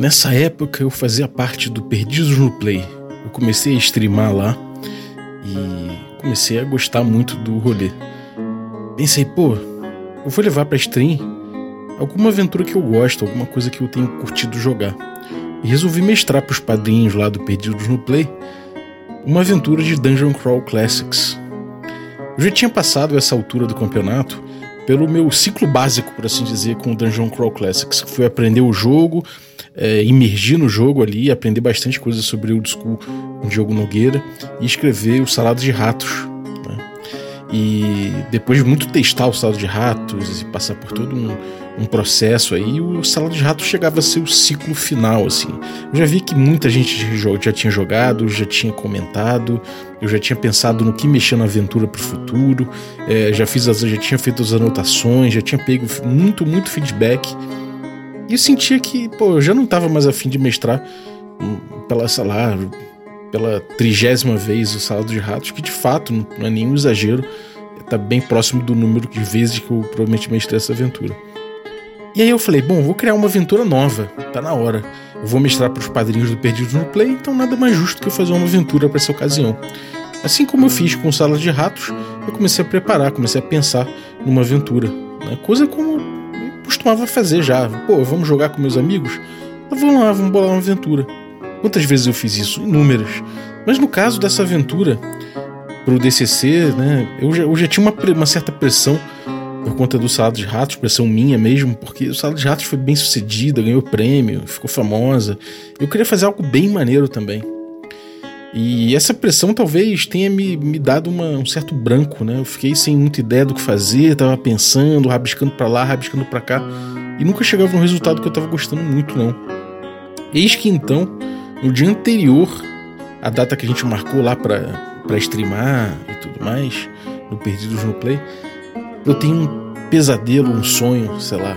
Nessa época eu fazia parte do Perdidos no Play. Eu comecei a streamar lá e comecei a gostar muito do rolê. Pensei, pô, eu vou levar pra stream alguma aventura que eu gosto, alguma coisa que eu tenho curtido jogar. E resolvi mestrar pros padrinhos lá do Perdidos no Play uma aventura de Dungeon Crawl Classics. Eu já tinha passado essa altura do campeonato pelo meu ciclo básico, por assim dizer, com o Dungeon Crawl Classics, que foi aprender o jogo, é, imergir no jogo ali, aprender bastante coisa sobre Old School com Diogo Nogueira e escrever o Salado de Ratos. Né? E depois de muito testar o Salado de Ratos e passar por todo um, um processo aí, o Salado de Ratos chegava a ser o ciclo final, assim. Eu já vi que muita gente já tinha jogado, já tinha comentado, eu já tinha pensado no que mexer na aventura para o futuro, é, já fiz as, já tinha feito as anotações, já tinha pego muito, muito feedback. E sentia que, pô, eu já não estava mais afim de mestrar hum, pela, sei lá, pela trigésima vez o Salado de Ratos, que de fato não é nenhum exagero, está bem próximo do número de vezes que eu provavelmente mestrei essa aventura. E aí eu falei, bom, vou criar uma aventura nova, tá na hora. Eu vou mestrar para os padrinhos do Perdido no Play, então nada mais justo que eu fazer uma aventura para essa ocasião. Assim como eu fiz com Sala de Ratos, eu comecei a preparar, comecei a pensar numa aventura. Né? Coisa como costumava fazer já. Pô, vamos jogar com meus amigos? Vamos lá, vamos bolar uma aventura. Quantas vezes eu fiz isso? Inúmeras. Mas no caso dessa aventura, pro DCC, né, eu já, eu já tinha uma, uma certa pressão por conta do Salado de Ratos, pressão minha mesmo, porque o Salado de Ratos foi bem sucedida, ganhou prêmio, ficou famosa. Eu queria fazer algo bem maneiro também. E essa pressão talvez tenha me, me dado uma, um certo branco, né? Eu fiquei sem muita ideia do que fazer, tava pensando, rabiscando para lá, rabiscando para cá, e nunca chegava no resultado que eu tava gostando muito, não. Eis que então, no dia anterior, a data que a gente marcou lá para streamar e tudo mais, no Perdidos no Play, eu tenho um pesadelo, um sonho, sei lá.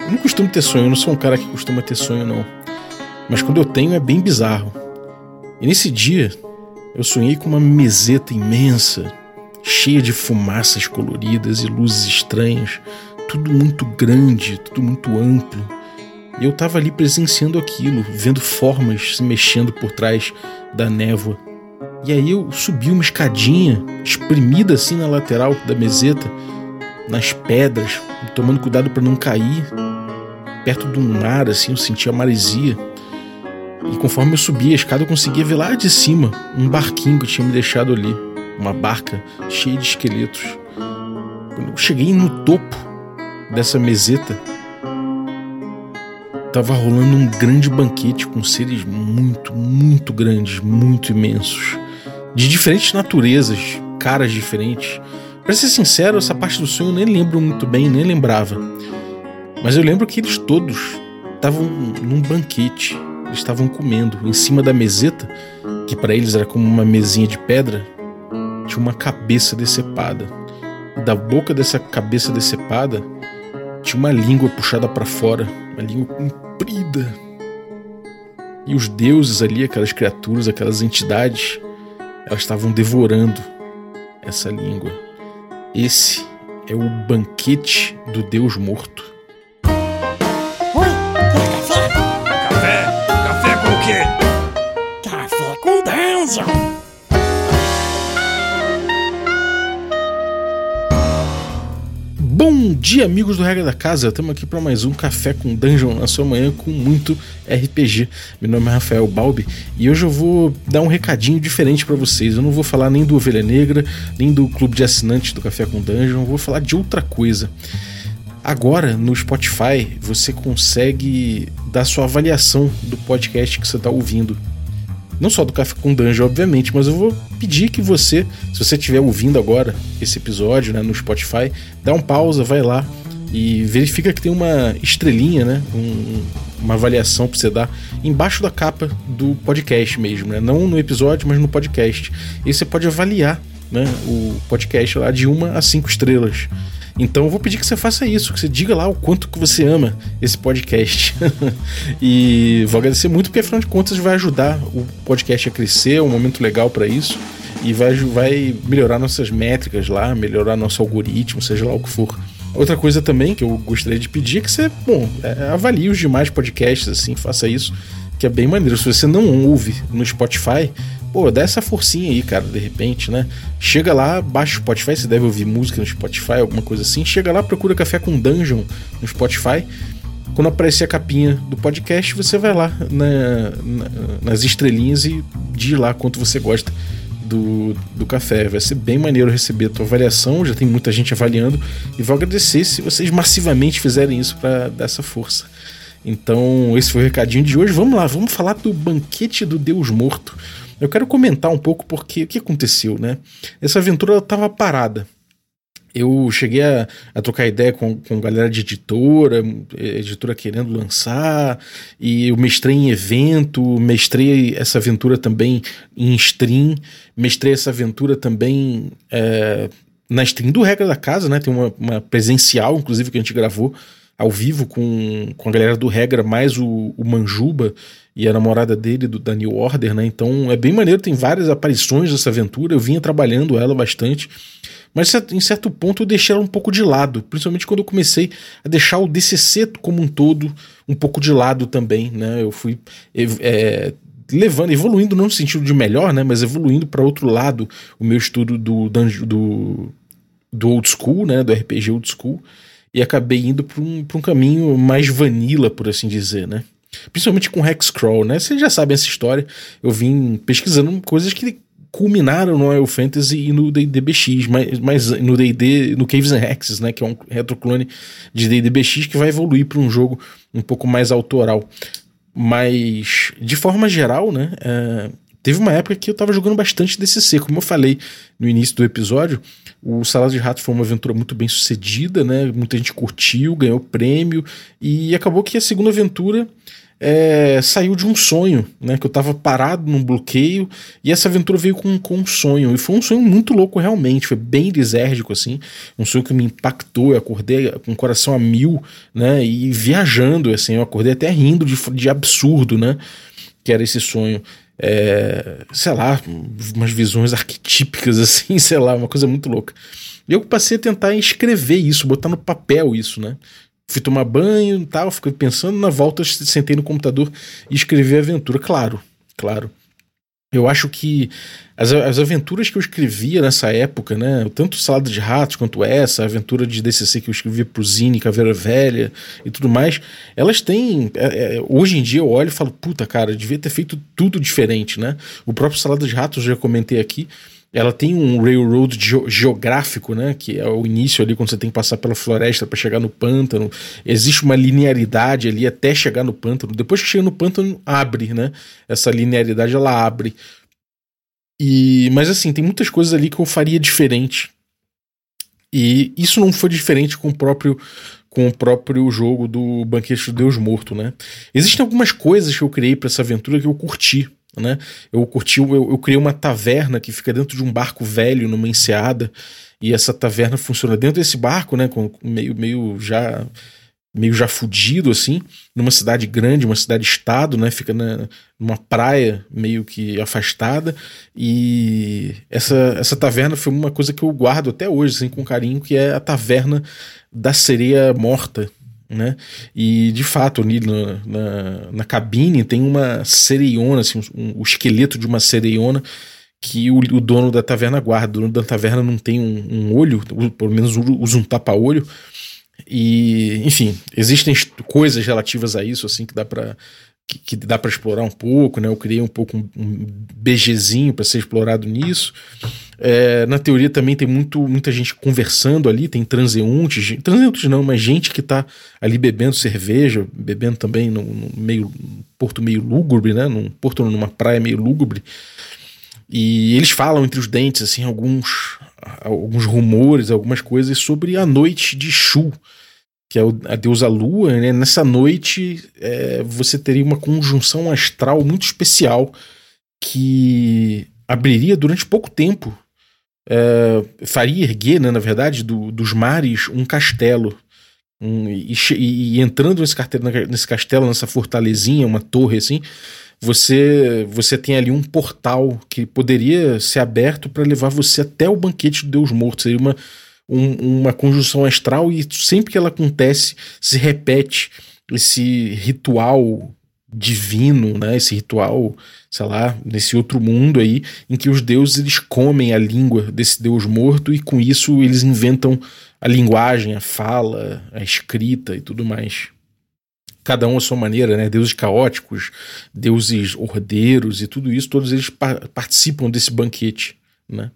Eu não costumo ter sonho, eu não sou um cara que costuma ter sonho, não. Mas quando eu tenho é bem bizarro. E nesse dia, eu sonhei com uma meseta imensa, cheia de fumaças coloridas e luzes estranhas, tudo muito grande, tudo muito amplo. E eu estava ali presenciando aquilo, vendo formas se mexendo por trás da névoa. E aí eu subi uma escadinha, espremida assim na lateral da meseta, nas pedras, tomando cuidado para não cair. Perto de um mar, assim, eu sentia maresia. E conforme eu subia a escada, eu conseguia ver lá de cima um barquinho que tinha me deixado ali. Uma barca cheia de esqueletos. Quando eu cheguei no topo dessa meseta, estava rolando um grande banquete com seres muito, muito grandes, muito imensos. De diferentes naturezas, caras diferentes. Para ser sincero, essa parte do sonho eu nem lembro muito bem, nem lembrava. Mas eu lembro que eles todos estavam num banquete. Estavam comendo. Em cima da meseta, que para eles era como uma mesinha de pedra, tinha uma cabeça decepada. E da boca dessa cabeça decepada tinha uma língua puxada para fora, uma língua comprida. E os deuses ali, aquelas criaturas, aquelas entidades, elas estavam devorando essa língua. Esse é o banquete do Deus morto. Dungeon. Bom dia, amigos do Regra da Casa. Estamos aqui para mais um Café com Dungeon na sua manhã com muito RPG. Meu nome é Rafael Balbi e hoje eu vou dar um recadinho diferente para vocês. Eu não vou falar nem do Ovelha Negra, nem do clube de assinantes do Café com Dungeon, eu vou falar de outra coisa. Agora, no Spotify, você consegue dar sua avaliação do podcast que você está ouvindo. Não só do Café com Dungeon, obviamente, mas eu vou pedir que você, se você estiver ouvindo agora esse episódio né, no Spotify, dá um pausa, vai lá e verifica que tem uma estrelinha, né? Um, uma avaliação para você dar embaixo da capa do podcast mesmo, né? Não no episódio, mas no podcast. E você pode avaliar né, o podcast lá de uma a cinco estrelas. Então eu vou pedir que você faça isso, que você diga lá o quanto que você ama esse podcast. e vou agradecer muito, porque afinal de contas vai ajudar o podcast a crescer, é um momento legal para isso. E vai, vai melhorar nossas métricas lá, melhorar nosso algoritmo, seja lá o que for. Outra coisa também que eu gostaria de pedir é que você, bom, é, avalie os demais podcasts, assim, faça isso, que é bem maneiro. Se você não ouve no Spotify, pô, dá essa forcinha aí, cara, de repente, né? Chega lá, baixa o Spotify, você deve ouvir música no Spotify, alguma coisa assim. Chega lá, procura Café com Dungeon no Spotify. Quando aparecer a capinha do podcast, você vai lá na, na, nas estrelinhas e diz lá quanto você gosta do, do café. Vai ser bem maneiro receber a tua avaliação, já tem muita gente avaliando, e vou agradecer se vocês massivamente fizerem isso para dar essa força. Então, esse foi o recadinho de hoje. Vamos lá, vamos falar do banquete do Deus Morto. Eu quero comentar um pouco porque o que aconteceu, né? Essa aventura estava parada eu cheguei a, a, trocar ideia com, com galera de editora, editora querendo lançar, e eu mestrei em evento, mestrei essa aventura também em stream, mestrei essa aventura também é, na stream do Regra da Casa, né? Tem uma, uma, presencial, inclusive, que a gente gravou ao vivo com, com a galera do Regra, mais o, o Manjuba e a namorada dele, do, da New Order, né? Então é bem maneiro, tem várias aparições dessa aventura, eu vinha trabalhando ela bastante. Mas em certo ponto eu deixei ela um pouco de lado, principalmente quando eu comecei a deixar o DCC como um todo um pouco de lado também, né? Eu fui é, levando, evoluindo não no sentido de melhor, né? Mas evoluindo para outro lado o meu estudo do, do, do old school, né? Do RPG old school e acabei indo para um, um caminho mais vanilla, por assim dizer, né? Principalmente com Hexcrawl, né? Vocês já sabem essa história. Eu vim pesquisando coisas que culminaram no Royal Fantasy e no D&D BX, mas, mas no D&D, no Caves and Hexes, né, que é um retroclone de D&D BX que vai evoluir para um jogo um pouco mais autoral. Mas, de forma geral, né, é, teve uma época que eu estava jogando bastante DCC, como eu falei no início do episódio, o Salado de Ratos foi uma aventura muito bem sucedida, né, muita gente curtiu, ganhou prêmio, e acabou que a segunda aventura é, saiu de um sonho, né? Que eu tava parado num bloqueio e essa aventura veio com, com um sonho. E foi um sonho muito louco, realmente. Foi bem lisérgico, assim. Um sonho que me impactou. Eu acordei com o coração a mil, né? E viajando, assim. Eu acordei até rindo de, de absurdo, né? Que era esse sonho. É, sei lá, umas visões arquetípicas, assim, sei lá, uma coisa muito louca. E eu passei a tentar escrever isso, botar no papel isso, né? Fui tomar banho e tal, fiquei pensando, na volta sentei no computador e escrevi a aventura. Claro, claro. Eu acho que as, as aventuras que eu escrevia nessa época, né? Tanto Salada de Ratos quanto essa, a aventura de DCC que eu escrevia pro Zine, Caveira Velha e tudo mais, elas têm. É, é, hoje em dia eu olho e falo, puta, cara, devia ter feito tudo diferente, né? O próprio Salada de Ratos, eu já comentei aqui, ela tem um railroad geográfico, né? Que é o início ali quando você tem que passar pela floresta para chegar no pântano. Existe uma linearidade ali até chegar no pântano. Depois que chega no pântano, abre, né? Essa linearidade ela abre. E, mas assim, tem muitas coisas ali que eu faria diferente. E isso não foi diferente com o próprio com o próprio jogo do Banquete do Deus Morto, né? Existem algumas coisas que eu criei para essa aventura que eu curti. Né? Eu curti, eu, eu criei uma taverna que fica dentro de um barco velho numa enseada e essa taverna funciona dentro desse barco, né, com meio, meio já meio já fudido assim, numa cidade grande, uma cidade estado, né, fica na, numa praia meio que afastada. E essa essa taverna foi uma coisa que eu guardo até hoje assim com carinho, que é a taverna da sereia morta, né? E de fato, ali na, na, na cabine tem uma sereiona, assim, um, o esqueleto de uma sereiona que o, o, dono da taverna guarda. O dono da taverna não tem um, um olho, pelo menos usa um tapa-olho. E, enfim, existem coisas relativas a isso, assim, que dá para que, que, dá para explorar um pouco, né? Eu criei um pouco um, BGzinho para ser explorado nisso. É, na teoria também tem muito, muita gente conversando ali, tem transeuntes, transeuntes não, mas gente que está ali bebendo cerveja, bebendo também no, no meio porto meio lúgubre, né? Num porto numa praia meio lúgubre. E eles falam entre os dentes assim alguns alguns rumores, algumas coisas sobre a noite de Shu, que é a deusa lua, né? Nessa noite é, você teria uma conjunção astral muito especial que abriria durante pouco tempo, é, faria erguer, né, na verdade, do, dos mares um castelo. Um, e, e, entrando nesse, nesse castelo, nessa fortalezinha, uma torre assim, você você tem ali um portal que poderia ser aberto para levar você até o banquete do Deus Morto. Seria uma, um, uma conjunção astral e sempre que ela acontece se repete esse ritual divino, né? Esse ritual, sei lá, nesse outro mundo aí, em que os deuses eles comem a língua desse deus morto e com isso eles inventam a linguagem, a fala, a escrita e tudo mais. Cada um à sua maneira, né? Deuses caóticos, deuses ordeiros e tudo isso, todos eles pa participam desse banquete, né?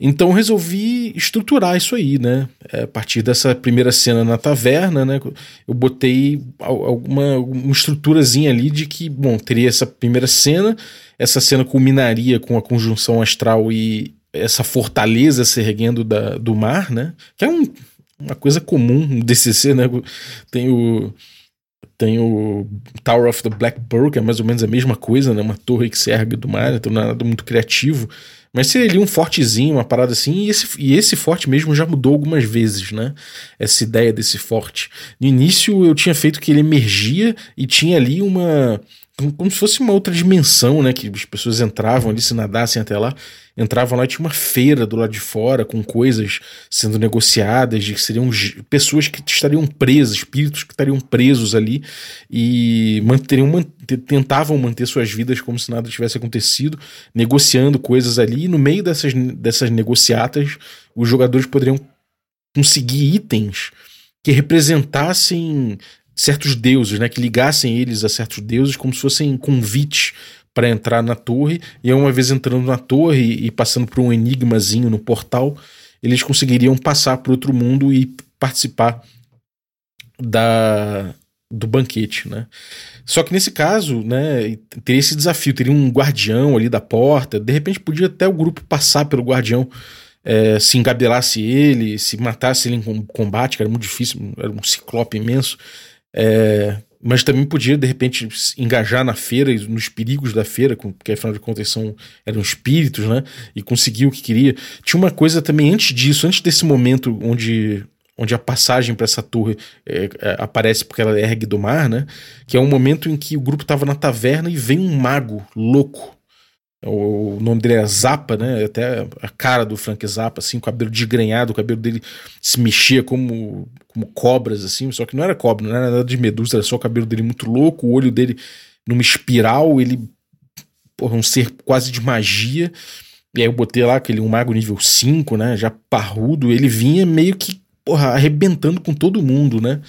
Então resolvi estruturar isso aí, né? É, a partir dessa primeira cena na taverna, né? Eu botei alguma uma estruturazinha ali de que, bom, teria essa primeira cena, essa cena culminaria com a conjunção astral e essa fortaleza se erguendo da, do mar, né? Que é um, uma coisa comum no DCC, né? Tem o tem o Tower of the Black Pearl, que é mais ou menos a mesma coisa, né? Uma torre que se ergue do mar, então não é nada muito criativo. Mas seria ali um fortezinho, uma parada assim, e esse, e esse forte mesmo já mudou algumas vezes, né? Essa ideia desse forte. No início eu tinha feito que ele emergia e tinha ali uma como se fosse uma outra dimensão, né? Que as pessoas entravam ali, se nadassem até lá, entravam lá e tinha uma feira do lado de fora com coisas sendo negociadas, de que seriam pessoas que estariam presas, espíritos que estariam presos ali e manteriam, tentavam manter suas vidas como se nada tivesse acontecido, negociando coisas ali. E no meio dessas, dessas negociatas, os jogadores poderiam conseguir itens que representassem certos deuses, né, que ligassem eles a certos deuses como se fossem convites para entrar na torre, e uma vez entrando na torre e passando por um enigmazinho no portal, eles conseguiriam passar para outro mundo e participar da do banquete, né? Só que nesse caso, né, teria esse desafio, teria um guardião ali da porta, de repente podia até o grupo passar pelo guardião, é, se engabelasse ele, se matasse ele em combate, que era muito difícil, era um ciclope imenso, é, mas também podia, de repente, engajar na feira nos perigos da feira, porque afinal de contas são, eram espíritos, né? E conseguir o que queria. Tinha uma coisa também antes disso, antes desse momento onde, onde a passagem para essa torre é, é, aparece porque ela ergue do mar, né? Que é um momento em que o grupo estava na taverna e vem um mago louco o nome dele era Zappa, né? Até a cara do Frank Zappa, assim, o cabelo desgrenhado, o cabelo dele se mexia como, como cobras, assim, só que não era cobra, não era nada de medusa, era só o cabelo dele muito louco, o olho dele numa espiral, ele, porra, um ser quase de magia. E aí eu botei lá aquele um mago nível 5, né? Já parrudo, ele vinha meio que, porra, arrebentando com todo mundo, né?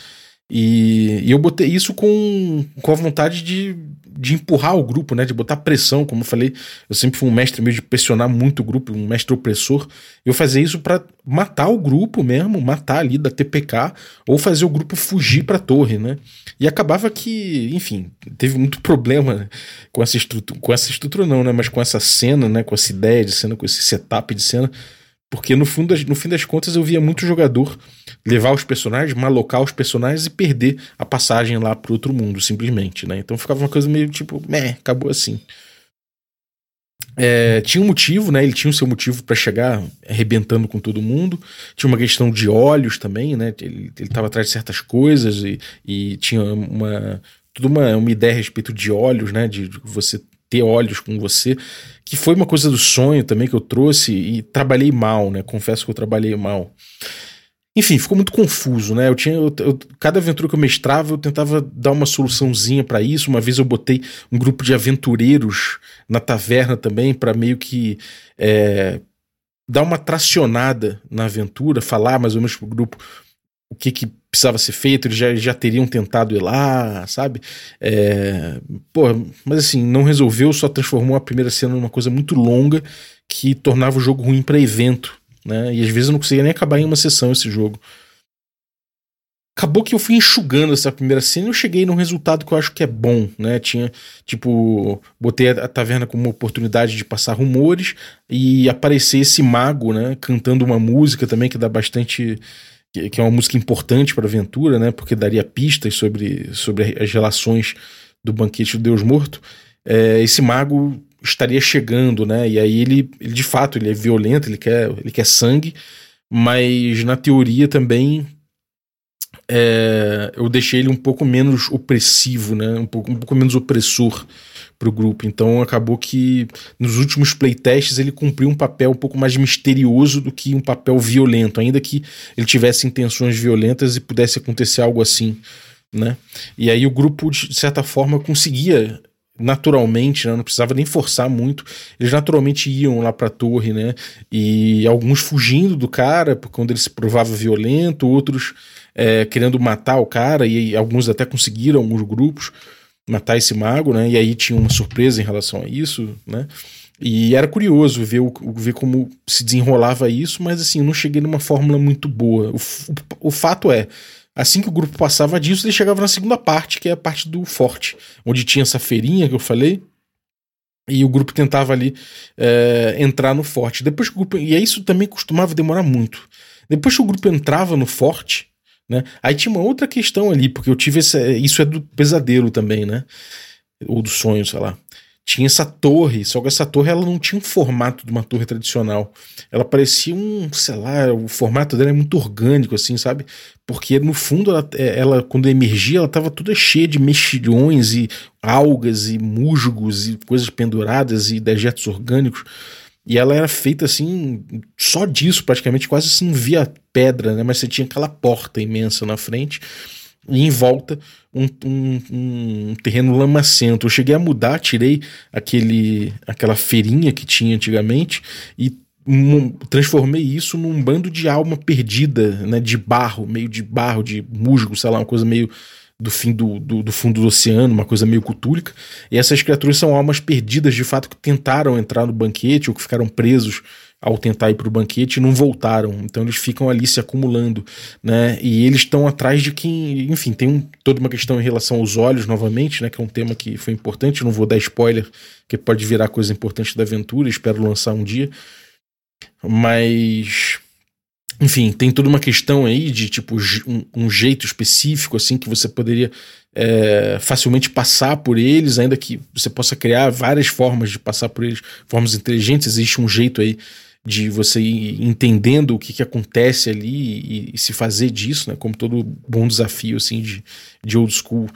E, e eu botei isso com, com a vontade de de empurrar o grupo, né, de botar pressão, como eu falei, eu sempre fui um mestre meio de pressionar muito o grupo, um mestre opressor. Eu fazia isso para matar o grupo mesmo, matar ali da TPK ou fazer o grupo fugir para a torre, né? E acabava que, enfim, teve muito problema com essa estrutura, com essa estrutura não, né, mas com essa cena, né, com essa ideia de cena, com esse setup de cena porque no, fundo, no fim das contas eu via muito jogador levar os personagens, malocar os personagens e perder a passagem lá pro outro mundo, simplesmente, né? Então ficava uma coisa meio tipo, meh, acabou assim. É, tinha um motivo, né? Ele tinha o seu motivo para chegar arrebentando com todo mundo. Tinha uma questão de olhos também, né? Ele, estava atrás de certas coisas e, e tinha uma toda uma, uma ideia a respeito de olhos, né? De, de você ter olhos com você, que foi uma coisa do sonho também que eu trouxe e trabalhei mal, né? Confesso que eu trabalhei mal. Enfim, ficou muito confuso, né? Eu tinha eu, eu, cada aventura que eu mestrava, eu tentava dar uma soluçãozinha para isso. Uma vez eu botei um grupo de aventureiros na taverna também para meio que é, dar uma tracionada na aventura, falar mais ou menos pro grupo o que, que precisava ser feito, eles já, já teriam tentado ir lá, sabe? É, pô, mas assim, não resolveu, só transformou a primeira cena numa coisa muito longa que tornava o jogo ruim para evento, né? E às vezes eu não conseguia nem acabar em uma sessão esse jogo. Acabou que eu fui enxugando essa primeira cena e eu cheguei num resultado que eu acho que é bom, né? Tinha, tipo, botei a, taverna como uma oportunidade de passar rumores e aparecer esse mago, né? Cantando uma música também que dá bastante que, é uma música importante para a aventura, né? Porque daria pistas sobre, sobre as relações do banquete do Deus Morto. É, esse mago estaria chegando, né? E aí ele, ele, de fato, ele é violento, ele quer, ele quer sangue, mas na teoria também é, eu deixei ele um pouco menos opressivo, né? Um pouco, um pouco menos opressor para o grupo. Então acabou que nos últimos playtests ele cumpriu um papel um pouco mais misterioso do que um papel violento, ainda que ele tivesse intenções violentas e pudesse acontecer algo assim, né? E aí o grupo de certa forma conseguia naturalmente, né, não precisava nem forçar muito, eles naturalmente iam lá para a torre, né? E alguns fugindo do cara, quando ele se provava violento, outros é, querendo matar o cara, e alguns até conseguiram, alguns grupos, matar esse mago, né? E aí tinha uma surpresa em relação a isso, né? E era curioso ver, o, ver como se desenrolava isso, mas assim, eu não cheguei numa fórmula muito boa. O, o, fato é, assim que o grupo passava disso, ele chegava na segunda parte, que é a parte do forte, onde tinha essa feirinha que eu falei, e o grupo tentava ali é, entrar no forte. Depois que o grupo, e isso também costumava demorar muito. Depois que o grupo entrava no forte, né? Aí tinha uma outra questão ali, porque eu tive isso é do pesadelo também, né? Ou do sonho, sei lá. Tinha essa torre, só que essa torre ela não tinha um formato de uma torre tradicional. Ela parecia um, sei lá, o formato dela é muito orgânico, assim, sabe? Porque no fundo, ela, é, ela quando emergia, ela estava toda cheia de mexilhões e algas e musgos e coisas penduradas e dejetos orgânicos. E ela era feita assim, só disso, praticamente, quase se não via pedra, né? Mas você tinha aquela porta imensa na frente e em volta um, um, um, terreno lamacento. Eu cheguei a mudar, tirei aquele, aquela feirinha que tinha antigamente e transformei isso num bando de alma perdida, né? De barro, meio de barro, de musgo, sei lá, uma coisa meio do fim do, do, do, fundo do oceano, uma coisa meio cutúlica. E essas criaturas são almas perdidas de fato que tentaram entrar no banquete ou que ficaram presos ao tentar ir para o banquete e não voltaram. Então eles ficam ali se acumulando, né? E eles estão atrás de quem, enfim, tem um, toda uma questão em relação aos olhos novamente, né? Que é um tema que foi importante. Não vou dar spoiler, que pode virar coisa importante da aventura. Espero lançar um dia, mas enfim, tem toda uma questão aí de tipo um, um jeito específico assim que você poderia é, facilmente passar por eles, ainda que você possa criar várias formas de passar por eles, formas inteligentes. Existe um jeito aí de você ir entendendo o que, que acontece ali e, e, se fazer disso, né? Como todo bom desafio assim de, de old school.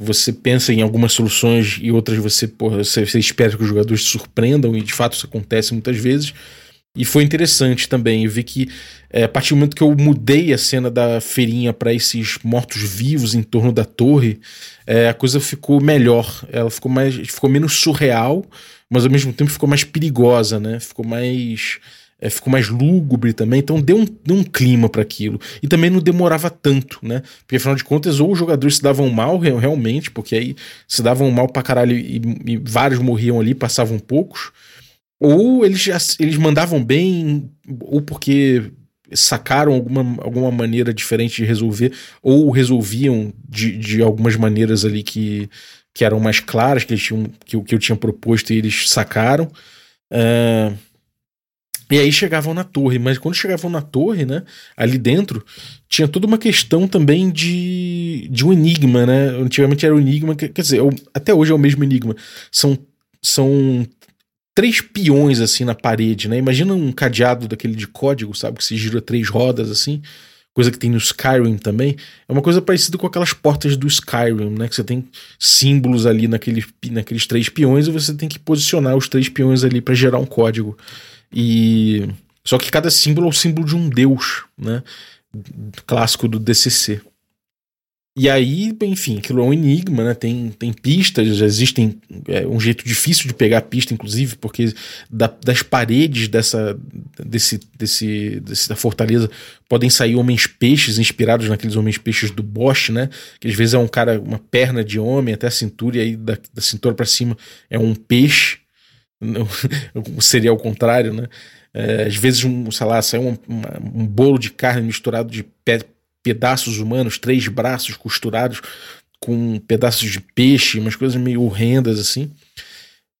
Você pensa em algumas soluções e outras você, porra, você, você espera que os jogadores se surpreendam, e de fato isso acontece muitas vezes. E foi interessante também. Eu vi que é, a partir do momento que eu mudei a cena da feirinha para esses mortos-vivos em torno da torre, é, a coisa ficou melhor. Ela ficou mais, ficou menos surreal, mas ao mesmo tempo ficou mais perigosa, né? Ficou mais é, ficou mais lúgubre também, então deu um, deu um clima para aquilo. E também não demorava tanto, né? Porque afinal de contas, ou os jogadores se davam mal realmente, porque aí se davam mal pra caralho e, e vários morriam ali, passavam poucos, ou eles, eles mandavam bem, ou porque sacaram alguma, alguma maneira diferente de resolver, ou resolviam de, de algumas maneiras ali que, que eram mais claras, que, eles tinham, que, que eu tinha proposto e eles sacaram. Uh, e aí chegavam na torre, mas quando chegavam na torre, né, ali dentro, tinha toda uma questão também de, de um enigma, né? Antigamente era o um enigma, quer dizer, é até hoje é o mesmo enigma. São, são três peões assim na parede, né? Imagina um cadeado daquele de código, sabe? Que se gira três rodas assim. Coisa que tem no Skyrim também. É uma coisa parecida com aquelas portas do Skyrim, né? Que você tem símbolos ali naquele, naqueles três peões e você tem que posicionar os três peões ali para gerar um código. E. Só que cada símbolo é o símbolo de um deus, né? Clássico do DCC. E aí, enfim, aquilo é um enigma, né? Tem, tem pistas, já existem é, um jeito difícil de pegar a pista, inclusive, porque da, das paredes dessa, desse, desse, da fortaleza podem sair homens peixes inspirados naqueles homens peixes do Bosch, né? Que às vezes é um cara, uma perna de homem até a cintura, e aí da, da cintura para cima é um peixe. Seria ao contrário, né? É, às vezes, um, sei lá, sai um, um bolo de carne misturado de pé pedaços humanos, três braços costurados com pedaços de peixe, umas coisas meio horrendas assim.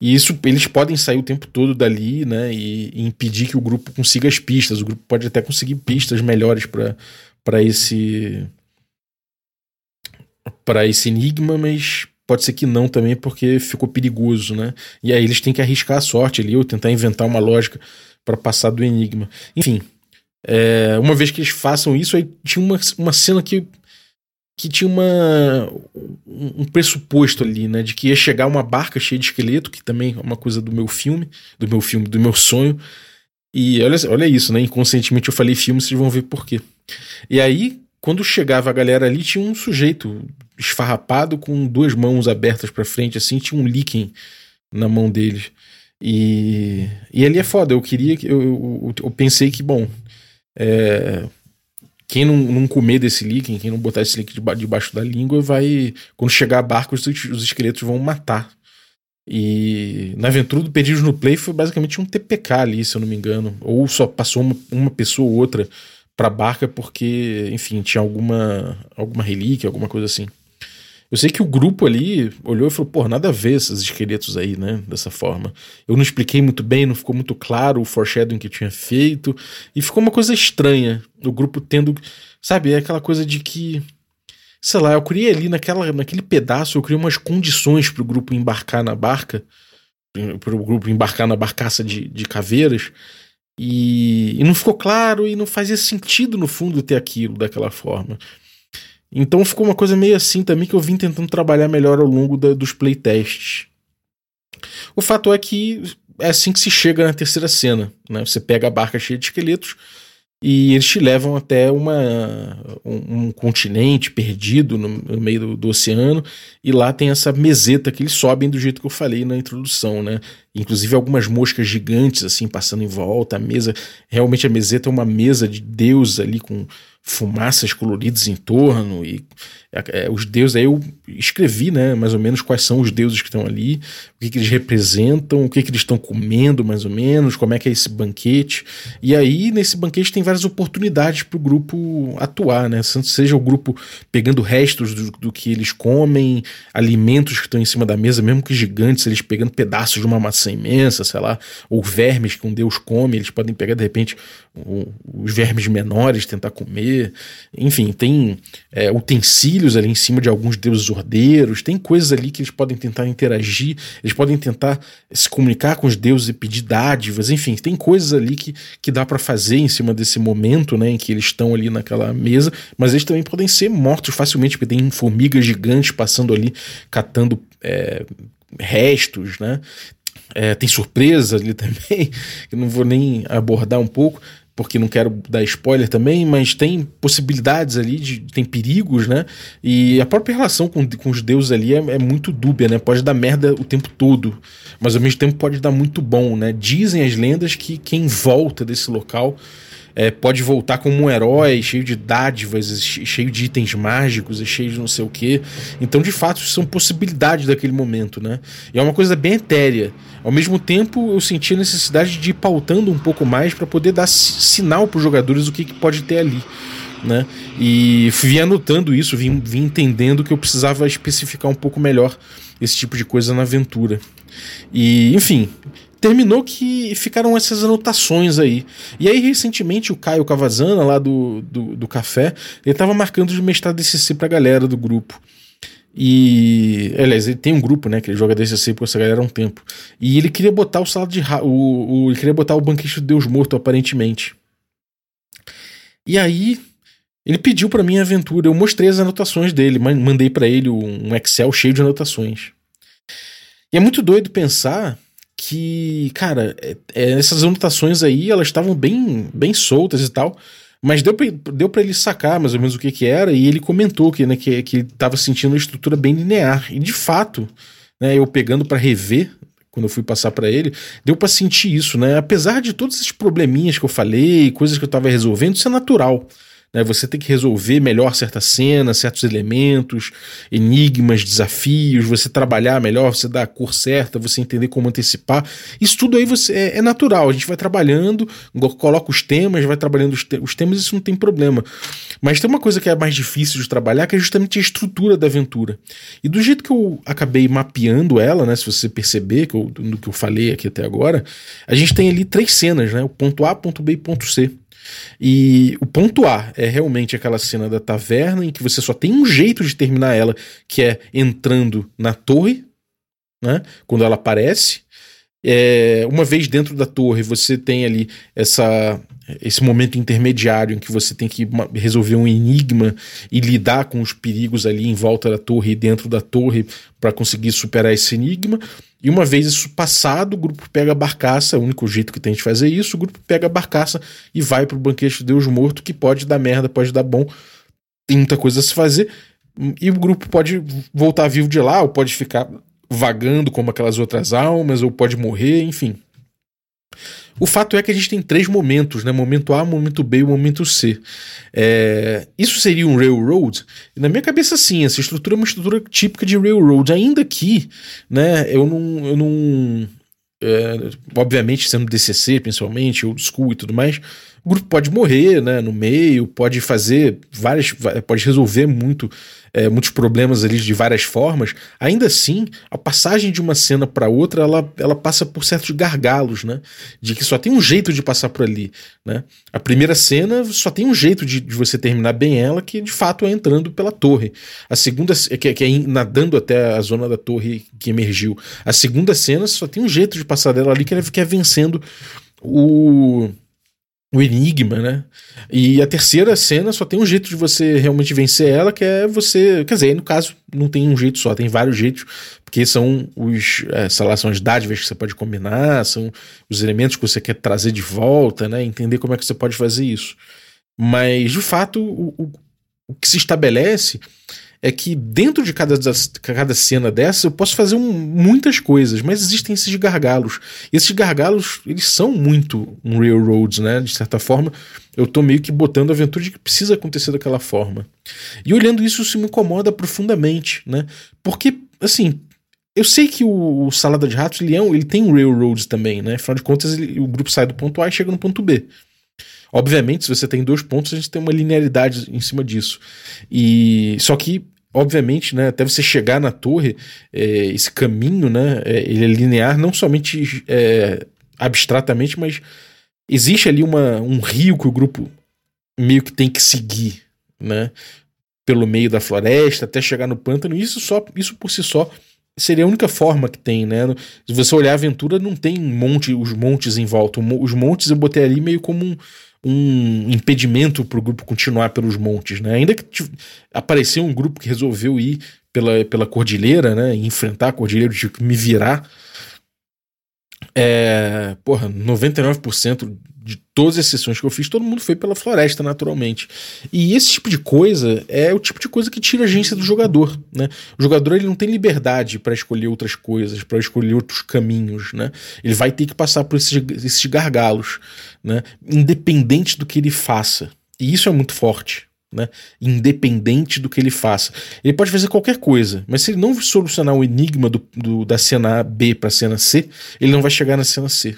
E isso eles podem sair o tempo todo dali, né, e, e impedir que o grupo consiga as pistas. O grupo pode até conseguir pistas melhores para esse para esse enigma, mas pode ser que não também, porque ficou perigoso, né? E aí eles têm que arriscar a sorte ali ou tentar inventar uma lógica para passar do enigma. Enfim, é, uma vez que eles façam isso, aí tinha uma, uma cena que que tinha uma, um pressuposto ali, né? De que ia chegar uma barca cheia de esqueleto, que também é uma coisa do meu filme, do meu filme, do meu sonho. E olha, olha isso, né? Inconscientemente eu falei filme, vocês vão ver por quê. E aí, quando chegava a galera ali, tinha um sujeito esfarrapado com duas mãos abertas para frente, assim, tinha um líquen na mão dele. E, e ali é foda. Eu queria que. Eu, eu, eu pensei que, bom. É, quem não, não comer desse líquen, quem não botar esse líquen debaixo da língua, vai. Quando chegar a barco, os, os esqueletos vão matar. E na aventura do Perdidos no Play foi basicamente um TPK ali, se eu não me engano. Ou só passou uma, uma pessoa ou outra pra barca porque, enfim, tinha alguma, alguma relíquia, alguma coisa assim. Eu sei que o grupo ali olhou e falou, pô, nada a ver esses esqueletos aí, né? Dessa forma. Eu não expliquei muito bem, não ficou muito claro o foreshadowing que eu tinha feito. E ficou uma coisa estranha. O grupo tendo. Sabe, é aquela coisa de que. Sei lá, eu criei ali naquela, naquele pedaço, eu criei umas condições para o grupo embarcar na barca. Para o grupo embarcar na barcaça de, de caveiras. E, e não ficou claro e não fazia sentido, no fundo, ter aquilo daquela forma. Então ficou uma coisa meio assim também que eu vim tentando trabalhar melhor ao longo da, dos playtests. O fato é que é assim que se chega na terceira cena. Né? Você pega a barca cheia de esqueletos e eles te levam até uma, um, um continente perdido no, no meio do, do, oceano, e lá tem essa meseta que eles sobem do jeito que eu falei na introdução, né? Inclusive algumas moscas gigantes assim passando em volta, a mesa, realmente a meseta é uma mesa de Deus ali com fumaças coloridas em torno e é, é, os deuses aí eu escrevi né mais ou menos quais são os deuses que estão ali o que, que eles representam o que, que eles estão comendo mais ou menos como é que é esse banquete. E aí nesse banquete tem várias oportunidades para o grupo atuar né seja o grupo pegando restos do, do, que eles comem alimentos que estão em cima da mesa mesmo que gigantes eles pegando pedaços de uma maçã imensa sei lá ou vermes que um deus come eles podem pegar de repente os vermes menores tentar comer enfim, tem é, utensílios ali em cima de alguns deuses ordeiros, tem coisas ali que eles podem tentar interagir, eles podem tentar se comunicar com os deuses e pedir dádivas, enfim, tem coisas ali que, que dá para fazer em cima desse momento, né, em que eles estão ali naquela mesa, mas eles também podem ser mortos facilmente, porque tem formigas gigantes passando ali, catando é, restos, né? É, tem surpresa ali também, que não vou nem abordar um pouco, porque não quero dar spoiler também, mas tem possibilidades ali, de, tem perigos, né? E a própria relação com, com os deuses ali é, é, muito dúbia, né? Pode dar merda o tempo todo, mas ao mesmo tempo pode dar muito bom, né? Dizem as lendas que quem volta desse local é, pode voltar como um herói, cheio de dádivas, cheio de itens mágicos cheio de não sei o que. Então, de fato, são possibilidades daquele momento, né? E é uma coisa bem etérea. Ao mesmo tempo, eu senti a necessidade de ir pautando um pouco mais para poder dar sinal para os jogadores o que, que pode ter ali. Né? E fui anotando isso, vim, vim entendendo que eu precisava especificar um pouco melhor esse tipo de coisa na aventura. E, enfim, terminou que ficaram essas anotações aí. E aí, recentemente, o Caio Cavazana, lá do, do, do Café, ele tava marcando de mestrado DCC pra galera do grupo. E, aliás, ele tem um grupo, né, que ele joga DCC com essa galera há um tempo. E ele queria botar o sala de o, o, ele queria botar o banquete do Deus Morto, aparentemente. E aí, ele pediu para mim a aventura, eu mostrei as anotações dele, mandei para ele um Excel cheio de anotações. E é muito doido pensar que, cara, é, é, essas anotações aí, elas estavam bem, bem soltas e tal, mas deu pra, deu pra ele sacar mais ou menos o que que era, e ele comentou que, né, que, que ele tava sentindo uma estrutura bem linear. E de fato, né, eu pegando para rever, quando eu fui passar para ele, deu para sentir isso, né? Apesar de todos esses probleminhas que eu falei, coisas que eu tava resolvendo, isso é natural. Né? Você tem que resolver melhor certa cena, certos elementos, enigmas, desafios, você trabalhar melhor, você dar a cor certa, você entender como antecipar. Isso tudo aí você, é, é natural. A gente vai trabalhando, coloca os temas, vai trabalhando os, te os temas, isso não tem problema. Mas tem uma coisa que é mais difícil de trabalhar, que é justamente a estrutura da aventura. E do jeito que eu acabei mapeando ela, né? Se você perceber que eu, do que eu falei aqui até agora, a gente tem ali três cenas, né? O ponto A, ponto B e ponto C. E o ponto A é realmente aquela cena da taverna em que você só tem um jeito de terminar ela, que é entrando na torre, né? Quando ela aparece. É, uma vez dentro da torre, você tem ali essa esse momento intermediário em que você tem que resolver um enigma e lidar com os perigos ali em volta da torre e dentro da torre para conseguir superar esse enigma. E uma vez isso passado, o grupo pega a barcaça, é o único jeito que tem de fazer isso, o grupo pega a barcaça e vai pro banquete de Deus morto, que pode dar merda, pode dar bom, tem muita coisa a se fazer, e o grupo pode voltar vivo de lá, ou pode ficar vagando como aquelas outras almas, ou pode morrer, enfim. O fato é que a gente tem três momentos, né? Momento A, momento B e momento C. É... Isso seria um railroad? Na minha cabeça, sim. Essa estrutura é uma estrutura típica de railroad. Ainda que, né? Eu não, eu não é, obviamente sendo DCC principalmente, old school e tudo mais, o grupo pode morrer né, no meio, pode fazer várias, pode resolver muito, é, muitos problemas ali de várias formas. Ainda assim, a passagem de uma cena para outra, ela, ela passa por certos gargalos, né? De que só tem um jeito de passar por ali, né? A primeira cena só tem um jeito de, de você terminar bem ela, que de fato é entrando pela torre. A segunda, que, que é nadando até a zona da torre que emergiu. A segunda cena só tem um jeito de passar dela ali, que é, que é vencendo o o enigma, né? E a terceira cena só tem um jeito de você realmente vencer ela, que é você. Quer dizer, no caso, não tem um jeito só, tem vários jeitos, porque são os. É, sei lá, são as dádivas que você pode combinar, são os elementos que você quer trazer de volta, né? Entender como é que você pode fazer isso. Mas, de fato, o, o, o que se estabelece é que dentro de cada, cada cena dessa eu posso fazer um, muitas coisas, mas existem esses gargalos. E esses gargalos, eles são muito um railroads, né? De certa forma, eu tô meio que botando a aventura de que precisa acontecer daquela forma. E olhando isso, isso me incomoda profundamente, né? Porque, assim, eu sei que o, Salada de Ratos, ele, é um, ele tem um railroads também, né? Afinal de contas, ele, o grupo sai do ponto A e chega no ponto B. Obviamente, se você tem dois pontos, a gente tem uma linearidade em cima disso. E só que, obviamente, né, até você chegar na torre, é, esse caminho, né, é, ele é linear, não somente é, abstratamente, mas existe ali uma, um rio que o grupo meio que tem que seguir, né, pelo meio da floresta até chegar no pântano. Isso só, isso por si só seria a única forma que tem, né? Se você olhar a aventura, não tem monte, os montes em volta. Os montes eu botei ali meio como um, um impedimento para o grupo continuar pelos montes, né? Ainda que apareceu um grupo que resolveu ir pela, pela cordilheira, né? Enfrentar a cordilheira, de me virar. É, porra, 99% de todas as sessões que eu fiz, todo mundo foi pela floresta, naturalmente. E esse tipo de coisa é o tipo de coisa que tira a agência do jogador, né? O jogador ele não tem liberdade para escolher outras coisas, para escolher outros caminhos, né? Ele vai ter que passar por esses, esses gargalos, né? Independente do que ele faça. E isso é muito forte. Né? Independente do que ele faça. Ele pode fazer qualquer coisa, mas se ele não solucionar o enigma do, do da cena B para a cena C, ele não vai chegar na cena C.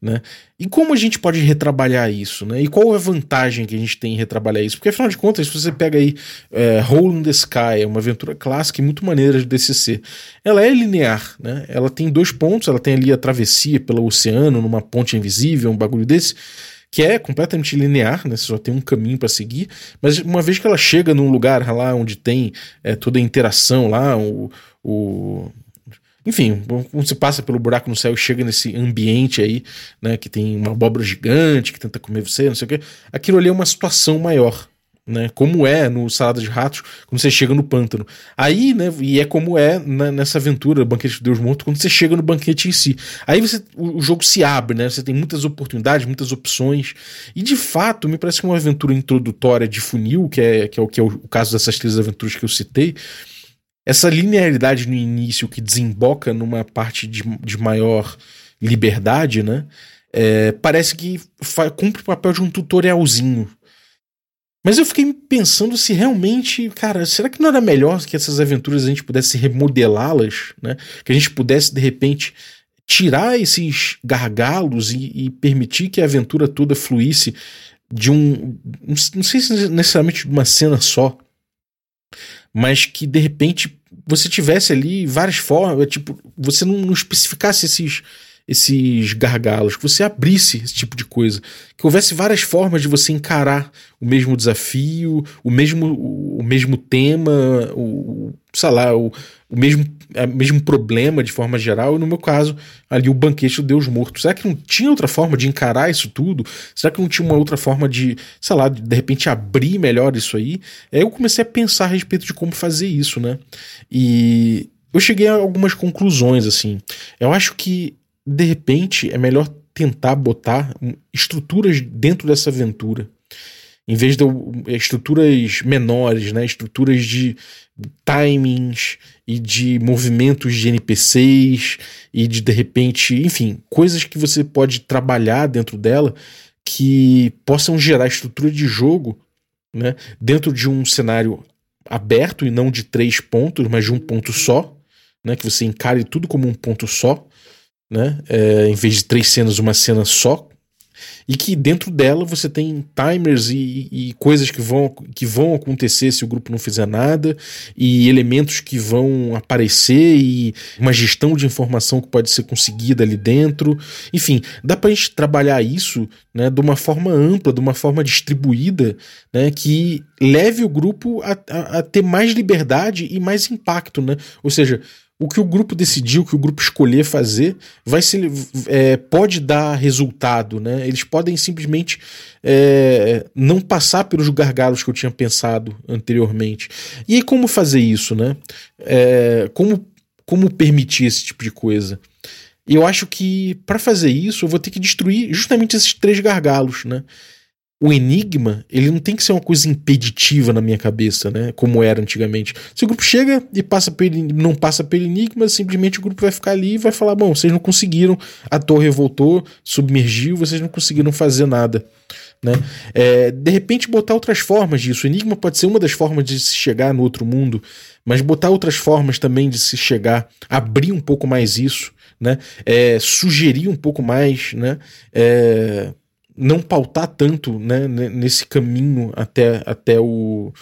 Né? E como a gente pode retrabalhar isso? Né? E qual é a vantagem que a gente tem em retrabalhar isso? Porque afinal de contas, se você pega aí é, Hole in the Sky, é uma aventura clássica e muito maneira de DCC, ela é linear, né? ela tem dois pontos, ela tem ali a travessia pelo oceano, numa ponte invisível, um bagulho desse, que é completamente linear, né? Você só tem um caminho para seguir, mas uma vez que ela chega num lugar lá onde tem é, toda a interação lá, o, o enfim, quando você passa pelo buraco no céu e chega nesse ambiente aí, né, que tem uma abóbora gigante que tenta comer você, não sei o quê, aquilo ali é uma situação maior, né, como é no Salada de Ratos, quando você chega no pântano. Aí, né, e é como é na, nessa aventura, Banquete de Deus Morto, quando você chega no banquete em si. Aí você, o, o, jogo se abre, né, você tem muitas oportunidades, muitas opções, e de fato, me parece que uma aventura introdutória de funil, que é, que é, o, que é o, o caso dessas três aventuras que eu citei, essa linearidade no início que desemboca numa parte de, de maior liberdade, né? É, parece que cumpre o papel de um tutorialzinho. Mas eu fiquei pensando se realmente, cara, será que não era melhor que essas aventuras a gente pudesse remodelá-las, né? Que a gente pudesse, de repente, tirar esses gargalos e, e, permitir que a aventura toda fluísse de um. Não sei se necessariamente de uma cena só, mas que de repente você tivesse ali várias formas, tipo, você não, não especificasse esses esses gargalos, que você abrisse esse tipo de coisa, que houvesse várias formas de você encarar o mesmo desafio, o mesmo, o mesmo tema, o, sei lá, o, o mesmo mesmo problema de forma geral, e no meu caso, ali o banquete do Deus Morto. Será que não tinha outra forma de encarar isso tudo? Será que não tinha uma outra forma de, sei lá, de, de repente abrir melhor isso aí? Aí eu comecei a pensar a respeito de como fazer isso, né? E eu cheguei a algumas conclusões, assim. Eu acho que, de repente, é melhor tentar botar estruturas dentro dessa aventura em vez de estruturas menores, né, estruturas de timings e de movimentos de NPCs e de de repente, enfim, coisas que você pode trabalhar dentro dela que possam gerar estrutura de jogo, né, dentro de um cenário aberto e não de três pontos, mas de um ponto só, né, que você encare tudo como um ponto só, né, é, em vez de três cenas, uma cena só, e que dentro dela você tem timers e, e, coisas que vão, que vão acontecer se o grupo não fizer nada, e elementos que vão aparecer, e uma gestão de informação que pode ser conseguida ali dentro. Enfim, dá para a gente trabalhar isso né, de uma forma ampla, de uma forma distribuída, né, que leve o grupo a, a, a ter mais liberdade e mais impacto. Né? Ou seja, o que o grupo decidiu, o que o grupo escolher fazer, vai ser, é, pode dar resultado, né? Eles podem simplesmente é, não passar pelos gargalos que eu tinha pensado anteriormente. E aí, como fazer isso, né? É, como, como permitir esse tipo de coisa? Eu acho que para fazer isso eu vou ter que destruir justamente esses três gargalos, né? O enigma, ele não tem que ser uma coisa impeditiva na minha cabeça, né? Como era antigamente. Se o grupo chega e passa pelo, não passa pelo enigma, simplesmente o grupo vai ficar ali e vai falar: bom, vocês não conseguiram, a torre voltou, submergiu, vocês não conseguiram fazer nada. Né? É, de repente, botar outras formas disso. O enigma pode ser uma das formas de se chegar no outro mundo, mas botar outras formas também de se chegar, abrir um pouco mais isso, né? É, sugerir um pouco mais, né? É, não pautar tanto né, nesse caminho até, até o,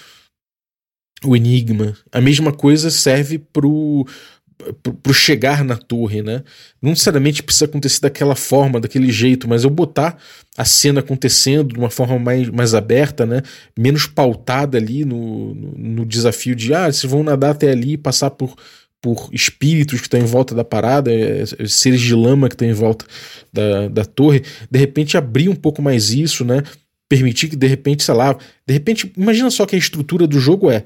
o enigma. A mesma coisa serve pro, pro, pro chegar na torre, né? Não necessariamente precisa acontecer daquela forma, daquele jeito, mas eu botar a cena acontecendo de uma forma mais, mais aberta, né? Menos pautada ali no, no, no desafio de ah, vocês vão nadar até ali e passar por por espíritos que estão em volta da parada, é, é, seres de lama que estão em volta da, da torre, de repente abrir um pouco mais isso, né? Permitir que de repente, sei lá, de repente, imagina só que a estrutura do jogo é: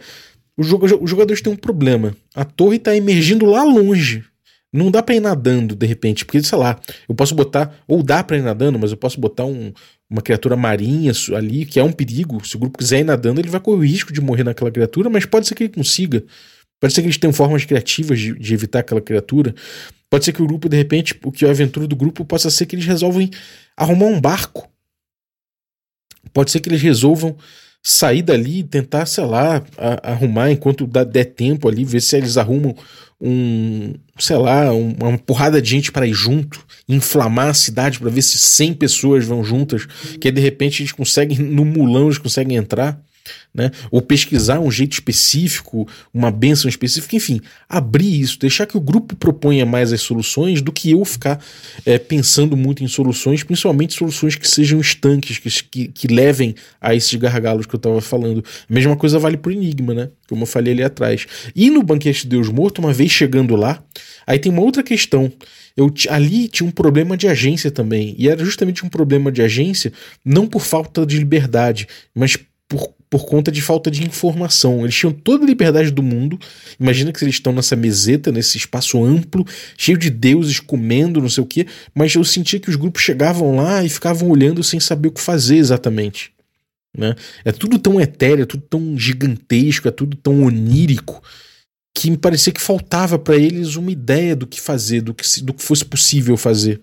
o jogo, os jogadores têm um problema, a torre está emergindo lá longe. Não dá para ir nadando de repente, porque sei lá, eu posso botar, ou dá para ir nadando, mas eu posso botar um, uma criatura marinha ali, que é um perigo. Se o grupo quiser ir nadando, ele vai correr o risco de morrer naquela criatura, mas pode ser que ele consiga. Pode ser que eles tenham formas criativas de, de, evitar aquela criatura. Pode ser que o grupo, de repente, o que a aventura do grupo possa ser que eles resolvem arrumar um barco. Pode ser que eles resolvam sair dali e tentar, sei lá, a, arrumar enquanto dá, der tempo ali, ver se eles arrumam um, sei lá, um, uma porrada de gente para ir junto, inflamar a cidade para ver se 100 pessoas vão juntas, que aí, de repente eles conseguem, no mulão eles conseguem entrar né? Ou pesquisar um jeito específico, uma benção específica, enfim, abrir isso, deixar que o grupo proponha mais as soluções do que eu ficar é, pensando muito em soluções, principalmente soluções que sejam estanques, que, que, que levem a esses gargalos que eu estava falando. A mesma coisa vale para o Enigma, né? Como eu falei ali atrás. E no Banquete de Deus Morto, uma vez chegando lá, aí tem uma outra questão. Eu, ali tinha um problema de agência também. E era justamente um problema de agência, não por falta de liberdade, mas por conta de falta de informação. Eles tinham toda a liberdade do mundo. Imagina que eles estão nessa meseta, nesse espaço amplo, cheio de deuses comendo, não sei o quê, mas eu sentia que os grupos chegavam lá e ficavam olhando sem saber o que fazer exatamente. Né? É tudo tão etéreo, é tudo tão gigantesco, é tudo tão onírico que me parecia que faltava para eles uma ideia do que fazer, do que, do que fosse possível fazer.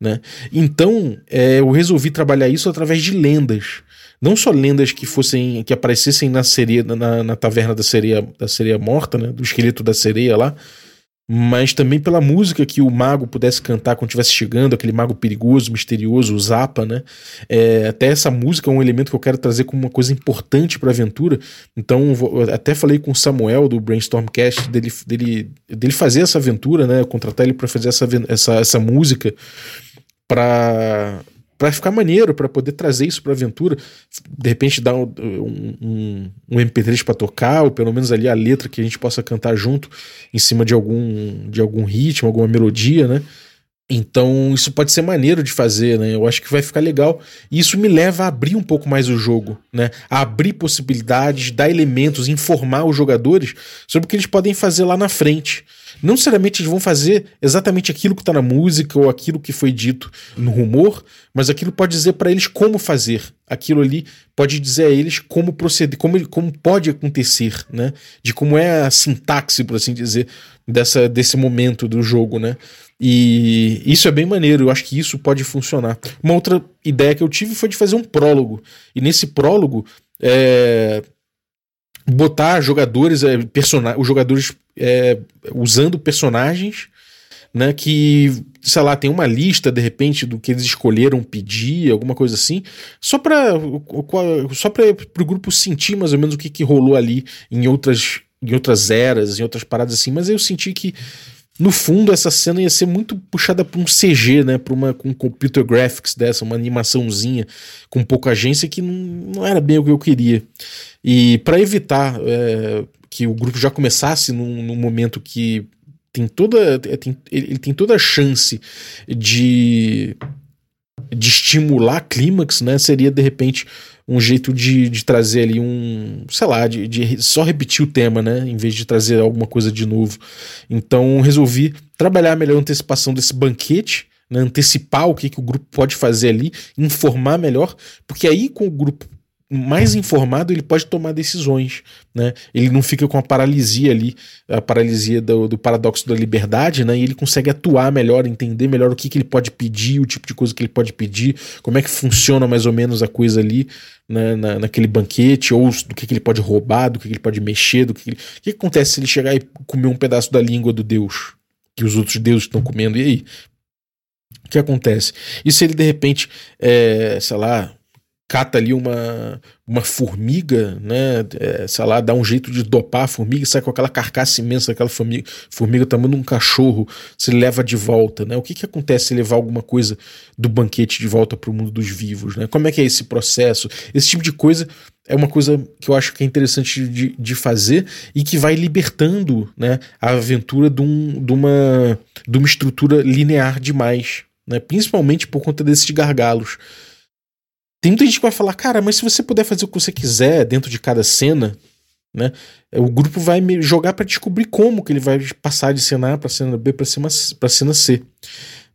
Né? Então, é, eu resolvi trabalhar isso através de lendas não só lendas que fossem que aparecessem na sereia na, na taverna da sereia da sereia morta, né, do esqueleto da sereia lá, mas também pela música que o mago pudesse cantar quando estivesse chegando, aquele mago perigoso, misterioso, o Zappa, né? É, até essa música é um elemento que eu quero trazer como uma coisa importante para a aventura. Então, vou, até falei com o Samuel do Brainstormcast dele, dele, dele fazer essa aventura, né? Contratar ele para fazer essa, essa, essa música para para ficar maneiro, para poder trazer isso pra aventura. De repente dar um, um, um MP3 para tocar, ou pelo menos ali a letra que a gente possa cantar junto em cima de algum, de algum ritmo, alguma melodia, né? Então, isso pode ser maneiro de fazer, né? Eu acho que vai ficar legal. E isso me leva a abrir um pouco mais o jogo, né? A abrir possibilidades, dar elementos, informar os jogadores sobre o que eles podem fazer lá na frente. Não necessariamente eles vão fazer exatamente aquilo que está na música ou aquilo que foi dito no rumor, mas aquilo pode dizer para eles como fazer. Aquilo ali pode dizer a eles como proceder, como, como pode acontecer, né? De como é a sintaxe, por assim dizer, dessa, desse momento do jogo, né? E isso é bem maneiro, eu acho que isso pode funcionar. Uma outra ideia que eu tive foi de fazer um prólogo. E nesse prólogo, é, botar jogadores, é, os jogadores é, usando personagens, né, que, sei lá, tem uma lista de repente do que eles escolheram pedir, alguma coisa assim, só para só para o grupo sentir mais ou menos o que, que rolou ali em outras em outras eras, em outras paradas assim, mas eu senti que no fundo, essa cena ia ser muito puxada para um CG, né? Para uma com computer graphics dessa, uma animaçãozinha com pouca agência que não, não era bem o que eu queria. E para evitar é, que o grupo já começasse num, num momento que tem toda é, tem, ele tem toda a chance de de estimular clímax, né? Seria de repente um jeito de, de trazer ali um, sei lá, de, de só repetir o tema, né? Em vez de trazer alguma coisa de novo. Então resolvi trabalhar melhor a antecipação desse banquete, né? antecipar o que, que o grupo pode fazer ali, informar melhor, porque aí com o grupo mais informado, ele pode tomar decisões, né? Ele não fica com a paralisia ali, a paralisia do, do paradoxo da liberdade, né? E ele consegue atuar melhor, entender melhor o que, que ele pode pedir, o tipo de coisa que ele pode pedir, como é que funciona mais ou menos a coisa ali, né? Na, naquele banquete, ou do que, que ele pode roubar, do que, que ele pode mexer, do que, ele... o que, que acontece se ele chegar e comer um pedaço da língua do Deus, que os outros deuses estão comendo, e aí? O que acontece? E se ele de repente, é, sei lá, cata ali uma, uma formiga, né? É, sei lá, dá um jeito de dopar a formiga, sai com aquela carcaça imensa daquela formiga, formiga tamanho um cachorro, se leva de volta, né? O que, que acontece se levar alguma coisa do banquete de volta para o mundo dos vivos, né? Como é que é esse processo? Esse tipo de coisa é uma coisa que eu acho que é interessante de, de fazer e que vai libertando né, a aventura de, um, de, uma, de uma estrutura linear demais, né? principalmente por conta desses gargalos. Tem muita gente que vai falar, cara, mas se você puder fazer o que você quiser dentro de cada cena, né? O grupo vai jogar para descobrir como que ele vai passar de cena A para cena B para cena, cena C.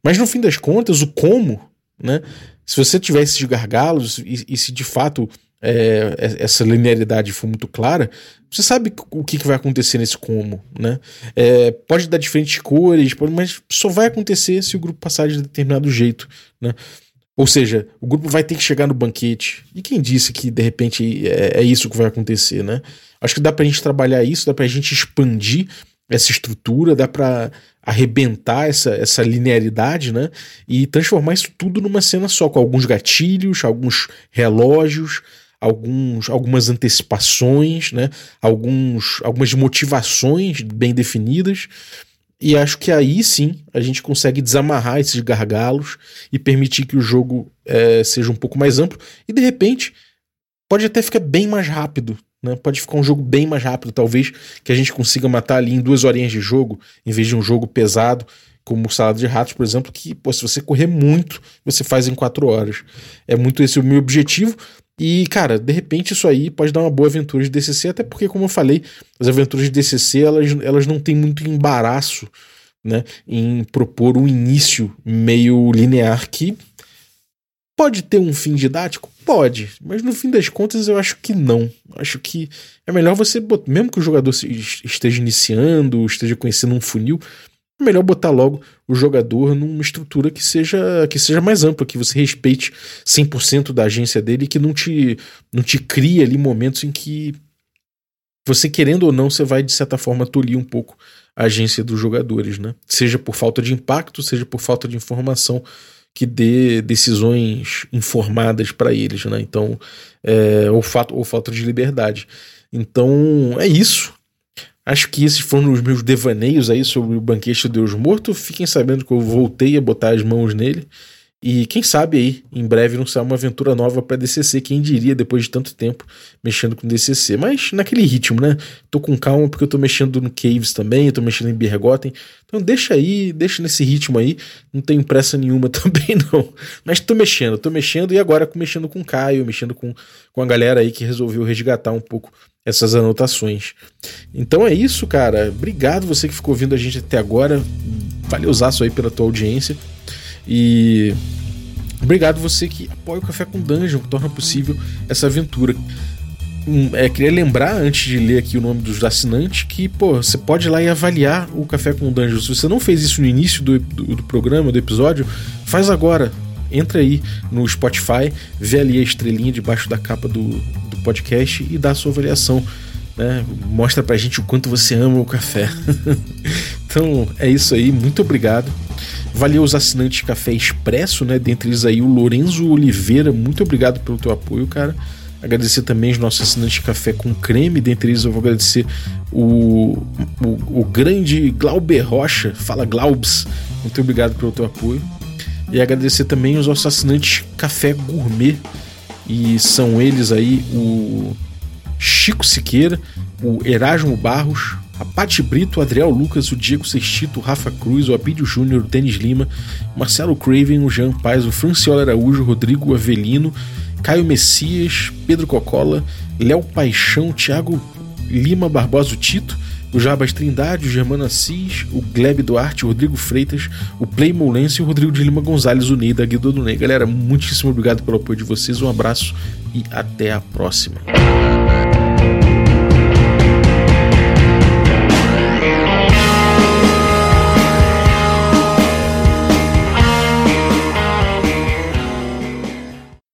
Mas no fim das contas, o como, né? Se você tiver esses gargalos e, e se de fato é, essa linearidade for muito clara, você sabe o que, que vai acontecer nesse como, né? É, pode dar diferentes cores, mas só vai acontecer se o grupo passar de determinado jeito, né? Ou seja, o grupo vai ter que chegar no banquete. E quem disse que de repente é, é isso que vai acontecer, né? Acho que dá pra gente trabalhar isso, dá pra gente expandir essa estrutura, dá para arrebentar essa, essa linearidade, né? E transformar isso tudo numa cena só, com alguns gatilhos, alguns relógios, alguns, algumas antecipações, né? Alguns, algumas motivações bem definidas e acho que aí sim a gente consegue desamarrar esses gargalos e permitir que o jogo é, seja um pouco mais amplo. E de repente pode até ficar bem mais rápido. Né? Pode ficar um jogo bem mais rápido, talvez, que a gente consiga matar ali em duas horinhas de jogo, em vez de um jogo pesado, como o Salada de Ratos, por exemplo, que pô, se você correr muito, você faz em quatro horas. É muito esse o meu objetivo. E, cara, de repente isso aí pode dar uma boa aventura de DCC, até porque, como eu falei, as aventuras de DCC elas, elas não têm muito embaraço né, em propor um início meio linear que pode ter um fim didático? Pode, mas no fim das contas eu acho que não. Acho que é melhor você, mesmo que o jogador esteja iniciando, esteja conhecendo um funil, melhor botar logo o jogador numa estrutura que seja que seja mais ampla, que você respeite 100% da agência dele e que não te, não te crie ali momentos em que você querendo ou não, você vai de certa forma tolir um pouco a agência dos jogadores, né? Seja por falta de impacto, seja por falta de informação que dê decisões informadas para eles, né? Então, é, ou, fato, ou falta de liberdade. Então, é isso. Acho que esses foram os meus devaneios aí sobre o banquete do Deus Morto. Fiquem sabendo que eu voltei a botar as mãos nele E quem sabe aí, em breve, não sair uma aventura nova para DCC, quem diria depois de tanto tempo mexendo com DCC. Mas naquele ritmo, né? Tô com calma porque eu tô mexendo no Caves também, eu tô mexendo em Bergotten. Então deixa aí, deixa nesse ritmo aí. Não tenho pressa nenhuma também, não. Mas tô mexendo, tô mexendo e agora mexendo com o Caio, mexendo com, com a galera aí que resolveu resgatar um pouco essas anotações. Então é isso, cara. Obrigado você que ficou ouvindo a gente até agora. Valeuzaço aí pela tua audiência. E obrigado você que apoia o Café com Dungeon, que torna possível essa aventura. Hum, é, queria lembrar, antes de ler aqui o nome dos assinantes, que pô, você pode ir lá e avaliar o Café com Dungeon. Se você não fez isso no início do, do, do programa, do episódio, faz agora. Entra aí no Spotify, vê ali a estrelinha debaixo da capa do, do podcast e dá a sua avaliação. Né? Mostra pra gente o quanto você ama o café. então é isso aí, muito obrigado. Valeu os assinantes Café Expresso, né? Dentre eles aí o Lorenzo Oliveira, muito obrigado pelo teu apoio, cara. Agradecer também os nossos assinantes Café com Creme, dentre eles eu vou agradecer o, o, o grande Glauber Rocha, fala Glaubs, muito obrigado pelo teu apoio. E agradecer também os nossos assinantes Café Gourmet, e são eles aí o Chico Siqueira, o Erasmo Barros, a Pati Brito, o Adriel Lucas, o Diego Sextito, o Rafa Cruz, o Abídio Júnior, o Denis Lima, o Marcelo Craven, o Jean Paz, o Franciola Araújo, o Rodrigo Avelino, Caio Messias, Pedro Cocola, Léo Paixão, Thiago Lima Barbosa Tito, o Jabas Trindade, o Germano Assis, o Gleb Duarte, o Rodrigo Freitas, o Play Moulense e o Rodrigo de Lima Gonzalez, o Ney da Guido do Ney. Galera, muitíssimo obrigado pelo apoio de vocês, um abraço e até a próxima.